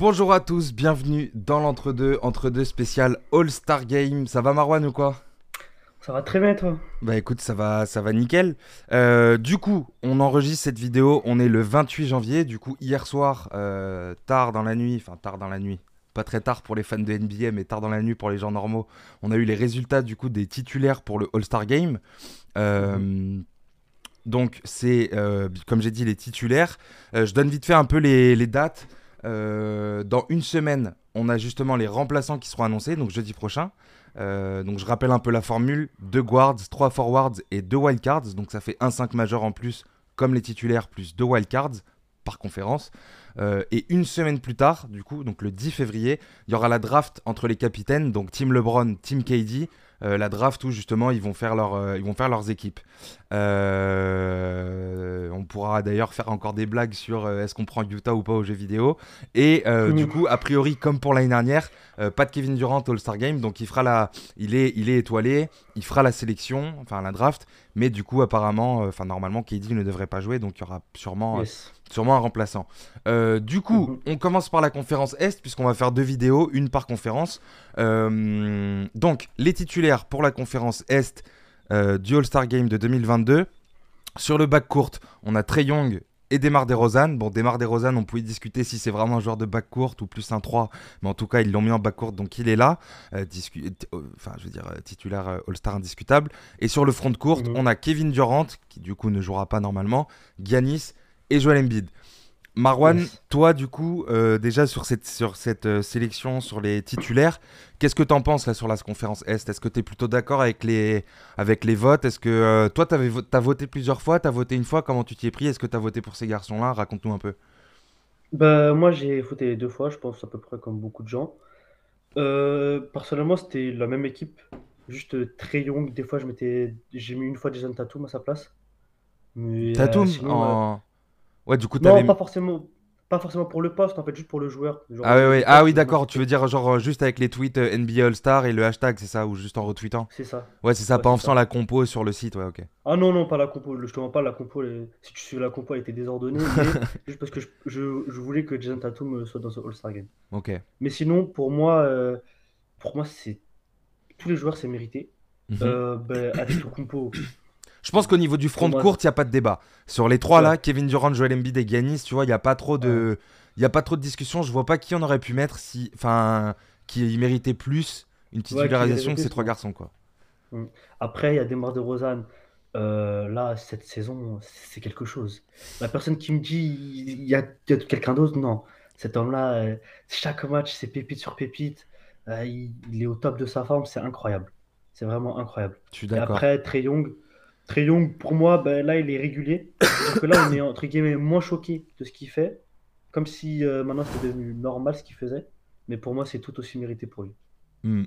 Bonjour à tous, bienvenue dans l'entre-deux, entre-deux spécial All-Star Game. Ça va Marwan ou quoi? Ça va très bien toi? Bah écoute, ça va, ça va nickel. Euh, du coup, on enregistre cette vidéo, on est le 28 janvier. Du coup, hier soir, euh, tard dans la nuit, enfin tard dans la nuit, pas très tard pour les fans de NBA, mais tard dans la nuit pour les gens normaux, on a eu les résultats du coup des titulaires pour le All-Star Game. Euh. Donc c'est, comme j'ai dit, les titulaires. Je donne vite fait un peu les, les dates. Euh, dans une semaine, on a justement les remplaçants qui seront annoncés, donc jeudi prochain. Euh, donc je rappelle un peu la formule, deux guards, trois forwards et deux wildcards. Donc ça fait un 5 majeur en plus, comme les titulaires, plus deux wildcards par conférence. Euh, et une semaine plus tard, du coup, donc le 10 février, il y aura la draft entre les capitaines, donc Team LeBron, Team KD. Euh, la draft où justement ils vont faire, leur, euh, ils vont faire leurs équipes. Euh, on pourra d'ailleurs faire encore des blagues sur est-ce qu'on prend Utah ou pas aux jeux vidéo. Et du coup, a priori, comme pour l'année dernière, pas de Kevin Durant All-Star Game, donc il fera la, il est, il est étoilé, il fera la sélection, enfin la draft, mais du coup apparemment, enfin normalement KD ne devrait pas jouer, donc il y aura sûrement, Yes. Sûrement un remplaçant. Euh, du coup, Mhm. on commence par la conférence Est, puisqu'on va faire deux vidéos, une par conférence. Euh, donc, les titulaires pour la conférence Est euh, du All-Star Game de 2022. Sur le bac court, on a Trey Young et Demar DeRozan. Bon, Demar DeRozan, on pouvait discuter si c'est vraiment un joueur de bac court ou plus un 3, mais en tout cas, ils l'ont mis en bac court, donc il est là. Euh, euh, Enfin, je veux dire, euh, titulaire All-Star indiscutable. Et sur le front court, Mhm. on a Kevin Durant, qui du coup ne jouera pas normalement, Giannis et Joel Embiid. Marwan, Yes. toi du coup, euh, déjà sur cette, sur cette euh, sélection, sur les titulaires, qu'est-ce que tu en penses là sur la conférence Est? Est-ce que tu es plutôt d'accord avec les, avec les votes? Est-ce que euh, toi, tu as voté plusieurs fois, tu as voté une fois, comment tu t'y es pris? Est-ce que tu as voté pour ces garçons-là? Raconte-nous un peu. Bah, moi j'ai voté deux fois, je pense à peu près comme beaucoup de gens. Euh, personnellement, c'était la même équipe, juste très young. Des fois, je m'étais, j'ai mis une fois Jason Tatum à sa place. Mais euh, Tatum? sinon, euh, en... Ouais, du coup, non, t'avais... pas forcément, pas forcément pour le poste, en fait, juste pour le joueur. Genre, Ah, ouais. poste, ah oui, d'accord, tu veux dire genre euh, juste avec les tweets euh, NBA All-Star et le hashtag, c'est ça Ou juste en retweetant C'est ça. Ouais, c'est ça, Ouais, pas en faisant la compo sur le site, ouais, ok. Ah non, non, pas la compo. Je te mens pas, la compo, si tu suis la compo, elle était désordonnée. mais juste parce que je, je- je voulais que Jason Tatum euh, soit dans ce All-Star Game. Ok. Mais sinon, pour moi, euh, pour moi, c'est tous les joueurs, c'est mérité. Mhm. Euh, ben, avec le compo, Je pense qu'au niveau du front Pour moi, court, il n'y a pas de débat. Sur les trois Ouais. là, Kevin Durant, Joel Embiid et Giannis, tu vois, il n'y a pas trop de. Il a pas trop de discussion. Je vois pas qui on aurait pu mettre si. Enfin, qui méritait plus une titularisation que ces trois garçons, quoi. après, il y a Demar DeRozan. Euh, là, cette saison, c'est quelque chose. La personne qui me dit il y a, quelqu'un d'autre, non. Cet homme-là, euh, chaque match, c'est pépite sur pépite. Euh, il, il est au top de sa forme, c'est incroyable. C'est vraiment incroyable. Je suis d'accord. après, Trey Young, Trey Young, pour moi, ben, là, il est régulier. Donc là, on est entre guillemets moins choqué de ce qu'il fait, comme si euh, maintenant c'était devenu normal ce qu'il faisait. Mais pour moi, c'est tout aussi mérité pour lui. Hmm.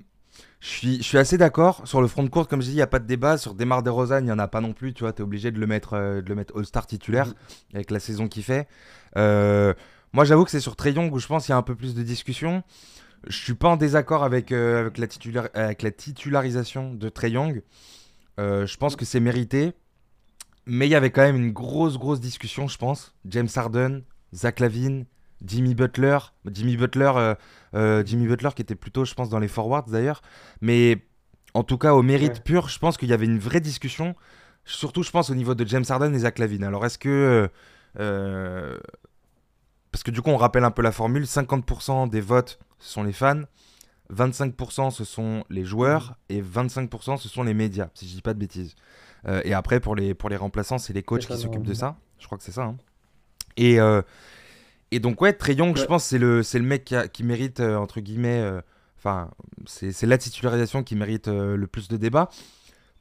Je suis, je suis assez d'accord. Sur le front court, comme je dis, il n'y a pas de débat. Sur Demar DeRozan, il n'y en a pas non plus. Tu vois, tu es obligé de le mettre, euh, de le mettre All-Star titulaire Mhm. avec la saison qu'il fait. Euh, moi, j'avoue que c'est sur Trey Young où je pense qu'il y a un peu plus de discussion. Je suis pas en désaccord avec, euh, avec, la, titula- avec la titularisation de Trey Young. Euh, je pense que c'est mérité. Mais il y avait quand même une grosse, grosse discussion, je pense. James Harden, Zach Lavine, Jimmy Butler. Jimmy Butler, euh, euh, Jimmy Butler qui était plutôt, je pense, dans les forwards d'ailleurs. Mais en tout cas, au mérite Ouais. pur, je pense qu'il y avait une vraie discussion. Surtout, je pense, au niveau de James Harden et Zach Lavine. Alors, est-ce que. parce que du coup, on rappelle un peu la formule 50% des votes, ce sont les fans. 25% ce sont les joueurs et 25% ce sont les médias, si je dis pas de bêtises. Euh, et après, pour les, pour les remplaçants, c'est les coachs qui s'occupent de ça. Je crois que c'est ça. hein. Et, euh, et donc, ouais, Trey Young, je pense, c'est le, c'est le mec qui, a- qui mérite, euh, entre guillemets, enfin, c'est la titularisation qui mérite le plus de débat.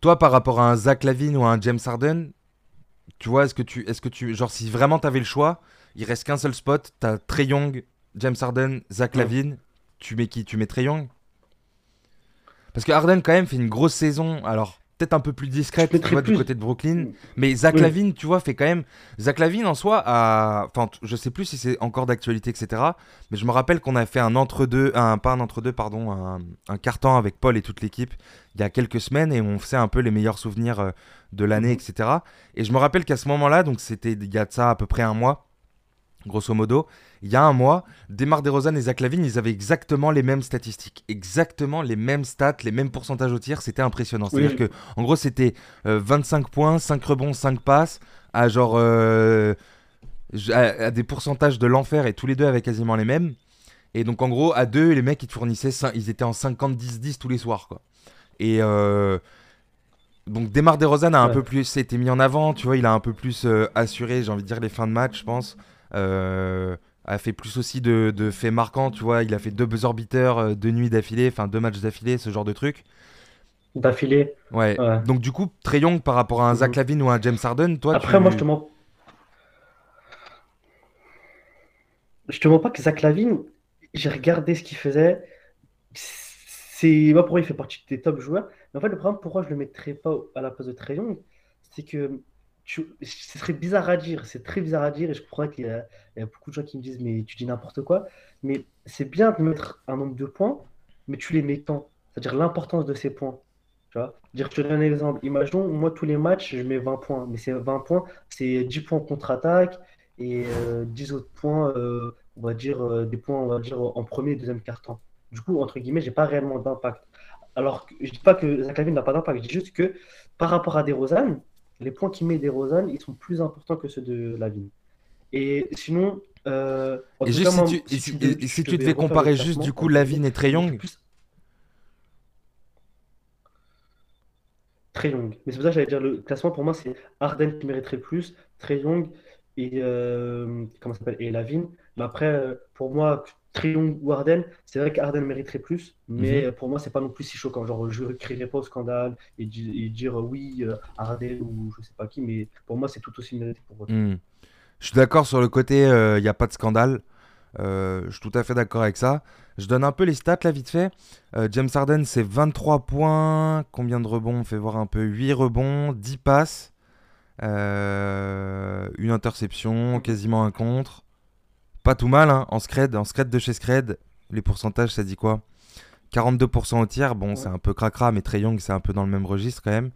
Toi, par rapport à un Zach Lavine ou à un James Harden, tu vois, est-ce que tu, est-ce que tu, genre, si vraiment t'avais le choix, il reste qu'un seul spot, t'as Trey Young, James Harden, Zach Ouais. Tu mets qui Tu mets Trey Young? Parce que Harden, quand même, fait une grosse saison. Alors, peut-être un peu plus discrète, tu vois, du côté de Brooklyn. Mais Zach Oui. Lavine, tu vois, fait quand même. Zach Lavine en soi, a... enfin, je sais plus si c'est encore d'actualité, etc. Mais je me rappelle qu'on a fait un entre-deux, un, pas un entre-deux, pardon, un, un carton avec Paul et toute l'équipe il y a quelques semaines et on faisait un peu les meilleurs souvenirs euh, de l'année, Mhm. etc. Et je me rappelle qu'à ce moment-là, donc c'était il y a de ça à peu près un mois, grosso modo. Il y a un mois, Demar DeRozan et Zach Lavine, ils avaient exactement les mêmes statistiques, exactement les mêmes stats, les mêmes pourcentages au tir. C'était impressionnant. C'est-à-dire que, en gros, c'était 25 points, 5 rebonds, 5 passes, à genre à, des pourcentages de l'enfer et tous les deux avaient quasiment les mêmes. Et donc en gros, à deux, les mecs ils te fournissaient, ils étaient en 50-10-10 tous les soirs quoi. Et euh, donc Demar DeRozan a un peu plus été mis en avant, tu vois, il a un peu plus euh, assuré, j'ai envie de dire les fins de match, je pense. Euh, a fait plus aussi de, faits marquants, tu vois, il a fait deux buzz orbiters, deux nuits d'affilée, enfin deux matchs d'affilée, ce genre de truc. D'affilée. Ouais. Donc du coup, Trey Young par rapport à un Zach mhm. Lavine ou un James Harden, toi Après, moi je te mens. Je te mens pas que Zach Lavine, j'ai regardé ce qu'il faisait. C'est moi pour moi, il fait partie des top joueurs. Mais en fait, le problème pourquoi je le mettrais pas à la place de Trey Young, c'est que ce serait bizarre à dire. C'est très bizarre à dire et je crois qu'il y, a beaucoup de gens qui me disent mais tu dis n'importe quoi. Mais c'est bien de mettre un nombre de points, mais tu les mets quand C'est-à-dire l'importance de ces points. Tu vois? Dire, je te donne un exemple. Imaginons, moi, tous les matchs, je mets 20 points. Mais c'est 20 points, c'est 10 points contre-attaque et 10 euh, autres points euh, on va dire, euh, des points, on va dire, en premier et deuxième quart-temps. Du coup, entre guillemets, j'ai pas réellement d'impact. Alors, je dis pas que Zach n'a pas d'impact, je dis juste que par rapport à des Rosanne, les points qu'il met des Rosanne, ils sont plus importants que ceux de Lavine. Et sinon, euh, et juste si tu, si, tu, devais comparer juste du coup Lavine et Trey Young Trey Young. Mais c'est pour ça que j'allais dire le classement pour moi c'est Arden qui mériterait plus, Trey Young et euh, comment s'appelle et Lavine. Mais après, euh, pour moi, Trion ou Arden, c'est vrai qu'Arden mériterait plus, mais mhm. pour moi, c'est pas non plus si choquant. Genre, je ne crierai pas au scandale et, dire oui, euh, Arden ou je sais pas qui, mais pour moi, c'est tout aussi mérité pour hmm. Je suis d'accord sur le côté, il n'y a pas de scandale. je suis tout à fait d'accord avec ça. Je donne un peu les stats là vite fait. James Harden, c'est 23 points. Combien de rebonds? On fait voir un peu. 8 rebonds, 10 passes. Euh, une interception, quasiment un contre. Pas tout mal, hein, en scred, en scred de chez scred. Les pourcentages, ça dit quoi? 42% au tir, bon, c'est un peu cracra, mais Trey Young, c'est un peu dans le même registre quand même.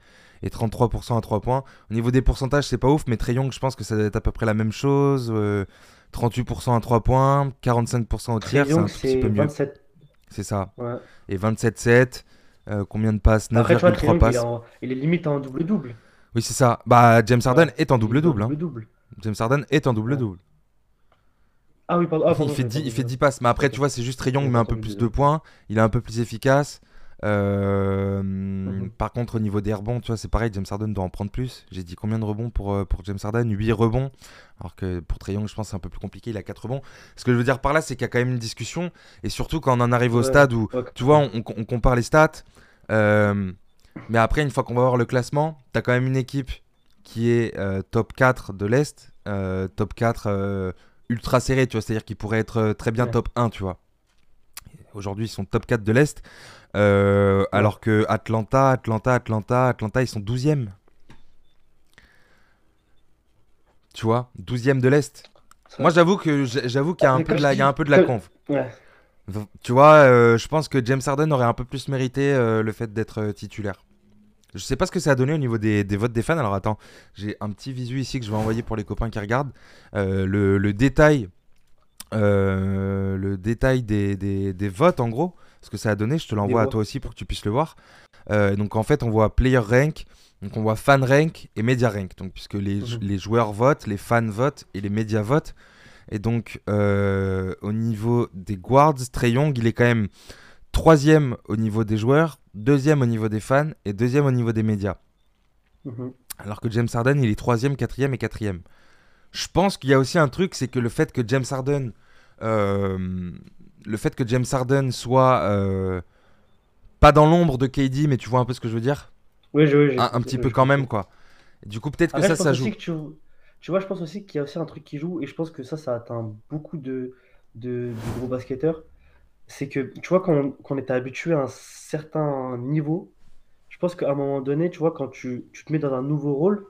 Et 33% à 3 points. Au niveau des pourcentages, c'est pas ouf, mais Trey Young, je pense que ça doit être à peu près la même chose. 38% euh, à 3 points, 45% au tir, c'est un petit peu mieux. C'est ça. Et 27-7, euh, combien de passes? 9,3 passes. Il, est limite en double-double. Oui, c'est ça. Bah, James Harden est en double-double. Hein. James Harden est en double-double. Ah oui, pardon. Ah, il, fait 10, il fait 10 passes. Mais après, tu vois, c'est juste Rayon qui met un peu plus de points. Il est un peu plus efficace. Euh, mhm. Par contre, au niveau des rebonds, tu vois, c'est pareil. James Harden doit en prendre plus. J'ai dit combien de rebonds pour, euh, pour James Harden? 8 rebonds. Alors que pour Trayon, je pense c'est un peu plus compliqué. Il a 4 rebonds. Ce que je veux dire par là, c'est qu'il y a quand même une discussion. Et surtout quand on en arrive au stade où, tu vois, on, on, compare les stats. Euh, mais après, une fois qu'on va voir le classement, tu as quand même une équipe qui est euh, top 4 de l'Est, top 4 euh, ultra serré, tu vois, c'est-à-dire qu'ils pourraient être très bien top 1, tu vois. Aujourd'hui, ils sont top 4 de l'Est, alors que Atlanta, Atlanta, Atlanta, Atlanta, ils sont 12e. Tu vois, 12e de l'Est. Moi, j'avoue que j'avoue qu'il y a un peu de la, il y a un peu de la conf. Ouais. Tu vois, je pense que James Harden aurait un peu plus mérité le fait d'être titulaire. Je sais pas ce que ça a donné au niveau des, votes des fans. Alors attends, j'ai un petit visu ici que je vais envoyer pour les copains qui regardent. Euh, le, détail, euh, le détail des, votes en gros, ce que ça a donné, je te l'envoie à toi aussi pour que tu puisses le voir. Euh, donc en fait, on voit player rank, donc on voit fan rank et media rank. Donc puisque les, mhm. les joueurs votent, les fans votent et les médias votent. Et donc au niveau des guards, Trey Young, il est quand même troisième au niveau des joueurs, deuxième au niveau des fans et deuxième au niveau des médias. Mhm. Alors que James Harden, il est troisième, quatrième et quatrième. Je pense qu'il y a aussi un truc, c'est que le fait que James Harden, euh, le fait que James Harden soit euh, pas dans l'ombre de KD, mais tu vois un peu ce que je veux dire? Oui, je, un, un petit peu quand même, quoi. du coup, peut-être que ça, ça joue. Tu, tu, vois, je pense aussi qu'il y a aussi un truc qui joue, et je pense que ça, ça atteint beaucoup de, de, de gros basketteurs c'est que, tu vois, quand on, était habitué à un certain niveau, je pense qu'à un moment donné, tu vois, quand tu, te mets dans un nouveau rôle,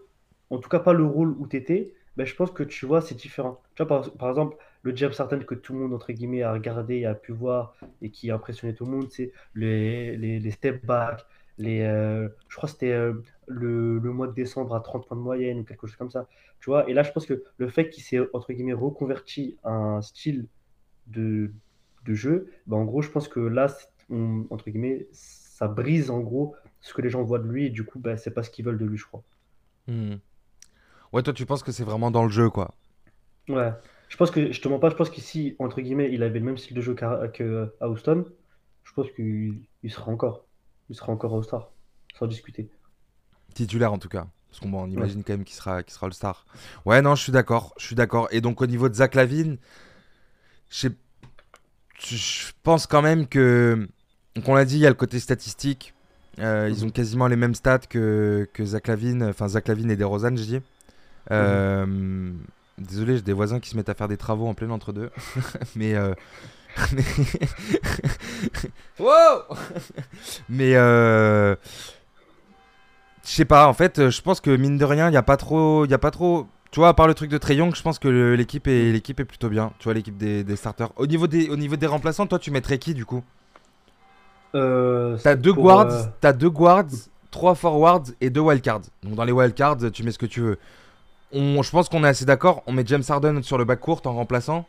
en tout cas pas le rôle où tu étais, ben, je pense que tu vois, c'est différent. Tu vois, par, exemple, le James Harden que tout le monde, entre guillemets, a regardé et a pu voir et qui a impressionné tout le monde, c'est les, les, step back, les, euh, je crois que c'était euh, le, le mois de décembre à 30 points de moyenne ou quelque chose comme ça. Tu vois, et là, je pense que le fait qu'il s'est, entre guillemets, reconverti un style de, de jeu, bah, en gros, je pense que là, on- entre guillemets, ça brise en gros ce que les gens voient de lui et du coup, bah, c'est pas ce qu'ils veulent de lui, je crois. Hmm. Ouais, toi, tu penses que c'est vraiment dans le jeu, quoi. Ouais. Je pense que, je te mens pas, je pense qu'ici, entre guillemets, il avait le même style de jeu qu'à Houston, je pense qu'il il sera encore. Il sera encore All-Star, sans discuter. Titulaire, en tout cas. Parce qu'on bon, on Ouais. imagine quand même qu'il sera, qu'il sera le star. Ouais, non, je suis d'accord. Je suis d'accord. Et donc, au niveau de Zach Lavine, je sais- je pense quand même que. Donc, on l'a dit, il y a le côté statistique. Euh, Ils ont quasiment les mêmes stats que, que Zach Lavine. Enfin, Zach Lavine et DeRozan, je dis. Euh, Désolé, j'ai des voisins qui se mettent à faire des travaux en plein entre-deux. mais. euh, mais- wow Mais. euh, Je sais pas, en fait, je pense que mine de rien, il n'y a pas trop. Il y a pas trop. Tu vois, à part le truc de Trey Young, je pense que l'équipe est, l'équipe est plutôt bien. Tu vois, l'équipe des, des starters. Au niveau des, au niveau des remplaçants, toi, tu mettrais qui du coup? Euh, T'as deux guards, euh, t'as deux guards, trois forwards et deux wildcards. Donc dans les wildcards, tu mets ce que tu veux. On, je pense qu'on est assez d'accord. On met James Harden sur le back court en remplaçant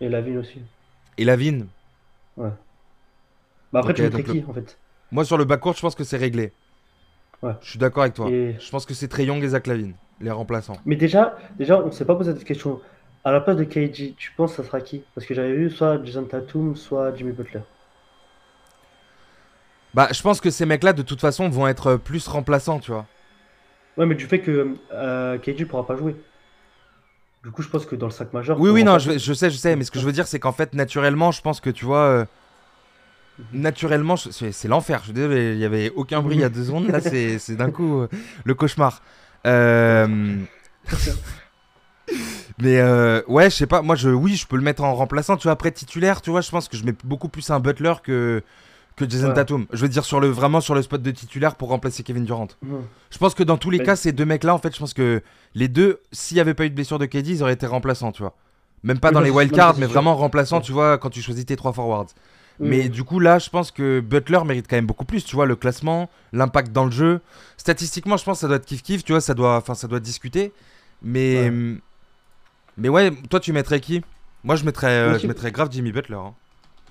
et Lavine aussi. et Lavine. Bah après, tu mettrais qui, en fait? Moi sur le back court, je pense que c'est réglé. Ouais. Je suis d'accord avec toi. Et- Je pense que c'est Trey Young et Zach Lavine, les remplaçants. Mais déjà, déjà, on s'est pas posé cette question. À la place de KG, tu penses que ça sera qui? Parce que j'avais vu soit Jason Tatum, soit Jimmy Butler. Bah, je pense que ces mecs-là, de toute façon, vont être plus remplaçants, tu vois. Ouais, mais du fait que euh, KG pourra pas jouer. Du coup, je pense que dans le sac majeur. Oui, oui, non, je, je sais, je sais. Mais ce que je veux dire, c'est qu'en fait, naturellement, je pense que tu vois. euh, Mhm. naturellement, c'est l'enfer. Je suis désolé, il y avait aucun bruit il y a deux secondes. Là, c'est c'est d'un coup euh, le cauchemar. Euh, Mais euh, ouais, je sais pas. Moi, je, oui, je peux le mettre en remplaçant. Tu vois, après titulaire, tu vois, je pense que je mets beaucoup plus un Butler que que Jason Ouais. Tatum. Je veux dire sur le vraiment sur le spot de titulaire pour remplacer Kevin Durant. Je pense que dans tous les cas, ces deux mecs-là, en fait, je pense que les deux, s'il n'y avait pas eu de blessure de KD, ils auraient été remplaçants, tu vois. Même pas Oui, dans non, les wildcards, mais vraiment remplaçants, tu vois, quand tu choisis tes trois forwards. Mais Mhm. du coup, là, je pense que Butler mérite quand même beaucoup plus, tu vois, le classement, l'impact dans le jeu. Statistiquement, je pense que ça doit être kiff-kiff, tu vois, ça doit, ça doit discuter. Mais, Ouais. mais ouais, toi, tu mettrais qui? Moi, je mettrais, euh, je mettrais grave Jimmy Butler. hein.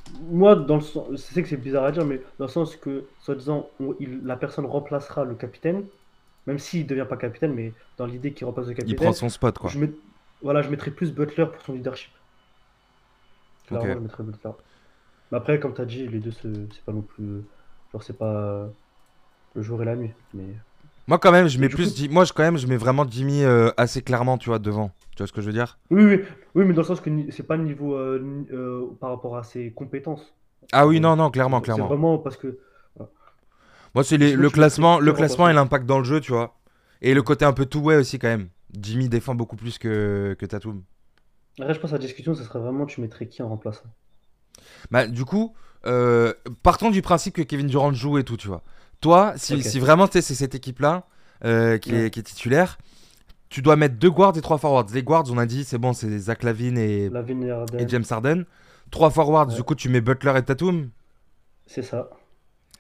Moi, dans le sens, je sais que c'est bizarre à dire, mais dans le sens que, soi-disant, il- la personne remplacera le capitaine, même s'il ne devient pas capitaine, mais dans l'idée qu'il remplace le Il capitaine, prend son spot, quoi. je, met- voilà, je mettrais plus Butler pour son leadership. Clairement, je mettrais Butler. Mais après, comme tu as dit, les deux, c'est c'est pas non plus. Genre, c'est pas le jour et la nuit. Mais... Moi, quand même, je mets plus. coup- Moi, je, quand même, je mets vraiment Jimmy euh, assez clairement, tu vois, devant. Tu vois ce que je veux dire? Oui, oui, oui, mais dans le sens que c'est pas le niveau euh, euh, par rapport à ses compétences. Ah oui, non, non, clairement, C'est clairement. vraiment parce que. Moi, c'est le classement, le classement et l'impact dans le jeu, tu vois. Et le côté un peu two-way aussi, quand même. Jimmy défend beaucoup plus que, que Tatum. Après, je pense que la discussion, ce serait vraiment tu mettrais qui en remplaçant? Bah, du coup, euh, partons du principe que Kevin Durant joue et tout, tu vois. Toi, si, vraiment sais, c'est cette équipe-là euh, qui, est, Ouais. qui est titulaire, tu dois mettre deux guards et trois forwards. Les guards, on a dit, c'est bon, c'est Zach Lavine et, Lavine et Harden, et James Harden. Trois forwards, Ouais. du coup, tu mets Butler et Tatum. c'est ça.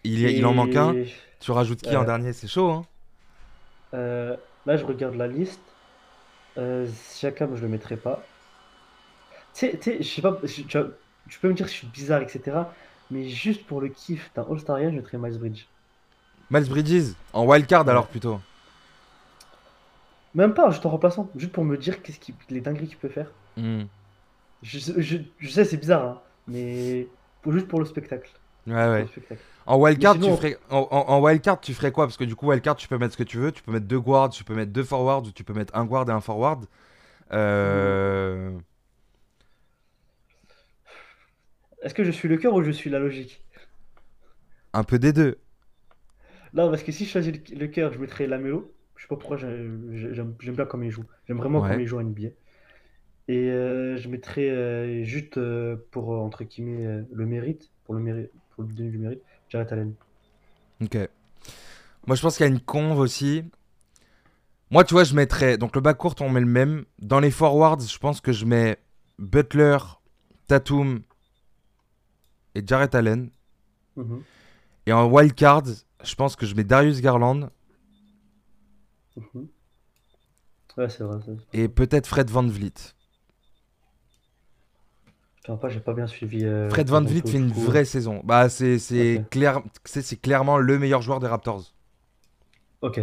Il, en manque un. Tu rajoutes qui en Euh, dernier? C'est chaud, hein euh, là, je regarde la liste. Euh, Siakam, je le mettrai pas. Tu sais, je sais pas, je- tu, vois, tu peux me dire que je suis bizarre, etc. Mais juste pour le kiff d'un All-Starien, je mettrais Miles Bridge. Miles Bridges, en wildcard alors plutôt. Même pas, juste en remplaçant. Juste pour me dire qu'est-ce qu'il, les dingueries qu'il peut faire. Hmm. Je, sais- je, je sais, c'est bizarre, hein, mais pour- juste pour le spectacle. Ouais, ouais. le spectacle. En wildcard, tu ferais... en, en- en wildcard, tu ferais quoi? Parce que du coup, wildcard, tu peux mettre ce que tu veux. Tu peux mettre deux guards, tu peux mettre deux forwards, ou tu peux mettre un guard et un forward. Euh... Est-ce que je suis le cœur ou je suis la logique? Un peu des deux. Non, parce que si je choisis le, le cœur, je mettrais Lamelo. Je sais pas pourquoi j'ai- j'ai- j'aime bien comme il joue. J'aime vraiment Ouais. comme il joue en NBA. Et euh, je mettrais euh, juste euh, pour entre guillemets le mérite, pour le mérite, pour lui donner du mérite, Jarrett Allen. Ok. Moi, je pense qu'il y a une conve aussi. Moi, tu vois, je mettrais. Donc, le back court, on met le même. Dans les forwards, je pense que je mets Butler, Tatum et Jarrett Allen. Mhm. Et en wildcard, je pense que je mets Darius Garland Mhm. Ouais, c'est vrai. c'est- et peut-être Fred Van Vliet. Pas, j'ai pas bien suivi. euh, Fred Van Vliet fait une coup. vraie saison. Bah, c'est c'est Ok. clair, c'est c'est clairement le meilleur joueur des Raptors. Ok.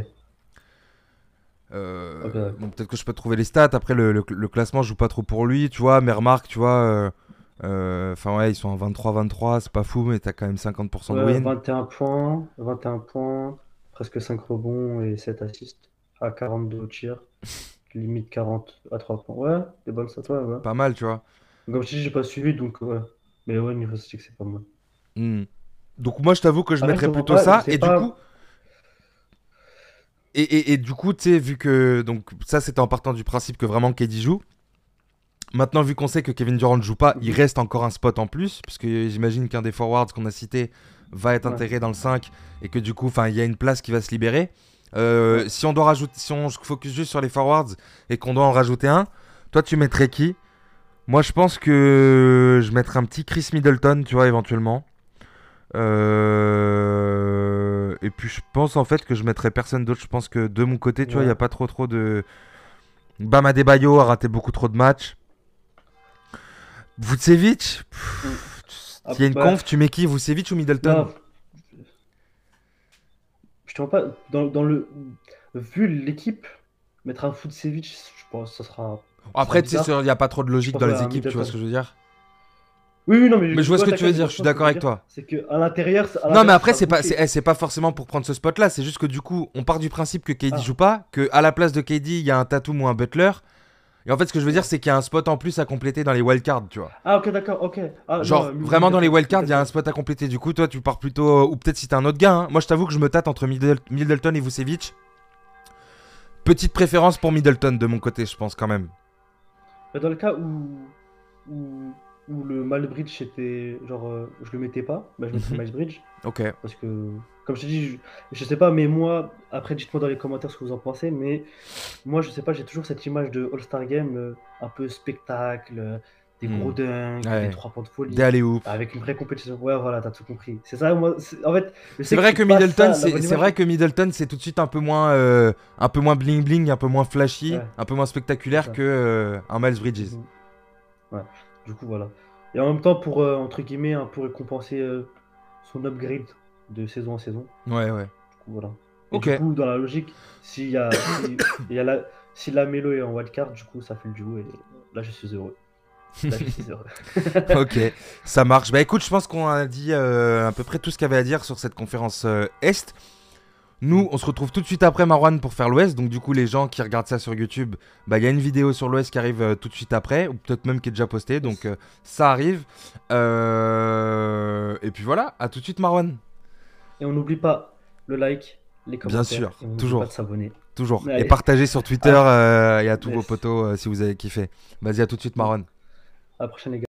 Euh, bon, peut-être que je peux trouver les stats. Après, le, le- le classement, je joue pas trop pour lui. Tu vois, mais remarque, tu vois. euh, Enfin, ouais, ils sont en 23-23. C'est pas fou, mais t'as quand même 50% de win. 21 points, 21 points, presque 5 rebonds et 7 assists à 42 au tir. Limite 40 à 3 points. Ouais, des bonnes stats, ouais, ouais. Pas mal, tu vois. Comme je dis, j'ai pas suivi, donc ouais. Mais ouais, niveau statistique, c'est pas mal. Hmm. Donc, moi, je t'avoue que je Après, mettrais je plutôt pas, ça. Et du pas. coup. Et, et- et du coup, tu sais, vu que. Donc, ça, c'était en partant du principe que vraiment KD joue. Maintenant, vu qu'on sait que Kevin Durant ne joue pas, il reste encore un spot en plus. Puisque j'imagine qu'un des forwards qu'on a cité va être Ouais. intégré dans le 5. Et que du coup, il y a une place qui va se libérer. Euh, Ouais. Si on doit rajouter. Si on focus juste sur les forwards et qu'on doit en rajouter un, toi, tu mettrais qui? Moi, je pense que je mettrais un petit Chris Middleton, tu vois, éventuellement. Euh, Et puis je pense en fait que je mettrais personne d'autre. Je pense que de mon côté, tu vois, il n'y a pas trop trop de. Bam Adebayo a raté beaucoup trop de matchs. Vucevic? S'il y a une conf, tu mets qui Vucevic ou Middleton? non. Je te mens pas, dans, dans le. Vu l'équipe, mettre un foot Cevic, je pense que ça sera. Après, tu sais, il n'y a pas trop de logique dans les équipes, tu vois ce que je veux dire? Oui, oui, non, mais, Mais je vois ce que tu veux dire, je suis que d'accord avec toi. C'est qu'à l'intérieur. à Non, mais l'intérieur, après, c'est pas, c'est, eh, pas forcément pour prendre ce spot-là. C'est juste que du coup, on part du principe que KD Ah. joue pas, que à la place de KD, il y a un Tatum ou un Butler. Et en fait, ce que je veux dire, c'est qu'il y a un spot en plus à compléter dans les wildcards, tu vois. Ah, ok, d'accord, ok. Ah, Genre, non, vraiment dans les wildcards, il y a un spot à compléter. Du coup, toi, tu pars plutôt. Ou peut-être si t'es un autre gars. hein. Moi, je t'avoue que je me tâte entre Middle- Middleton et Vucevic. Petite préférence pour Middleton de mon côté, je pense quand même. Dans le cas où, où, où le Malbridge était. Genre, euh, je le mettais pas, bah, je mettrais Mhm. Miles Bridge. Ok. Parce que, comme je te dis, je, je sais pas, mais moi, après, dites-moi dans les commentaires ce que vous en pensez, mais moi, je sais pas, j'ai toujours cette image de All-Star Game, euh, un peu spectacle, euh, des Hmm. gros Ouais. des trois points de folie, Des avec une vraie compétition. Ouais, voilà, t'as tout compris. C'est ça, moi, en fait, C'est vrai que Middleton, c'est vrai que Middleton, c'est tout de suite un peu moins, euh, un peu moins bling bling, un peu moins flashy, Ouais. un peu moins spectaculaire que euh, un Miles Bridges. Mhm. Ouais, du coup, voilà. Et en même temps, pour, euh, entre guillemets, un peu récompenser euh, son upgrade de saison en saison. Ouais, ouais. Du coup, voilà. Et Ok. du coup, dans la logique, s'il y a, si, y a la, si la Melo est en wildcard, du coup, ça fait le duo et là, je suis heureux. Là, je suis heureux. ok, ça marche. Bah écoute, je pense qu'on a dit euh, à peu près tout ce qu'il y avait à dire sur cette conférence Est. Nous, on se retrouve tout de suite après Marwan pour faire l'Ouest. Donc du coup, les gens qui regardent ça sur YouTube, bah il y a une vidéo sur l'Ouest qui arrive euh, tout de suite après, ou peut-être même qui est déjà postée. Donc euh, ça arrive. Euh, Et puis voilà, à tout de suite Marwan. Et on n'oublie pas le like, les commentaires. sûr, et on n'oublie toujours. pas de s'abonner. Toujours. Allez. Et partagez sur Twitter euh, et à tous vos potos si vous avez kiffé. Vas-y, à tout de suite Marwan. À la prochaine, les gars.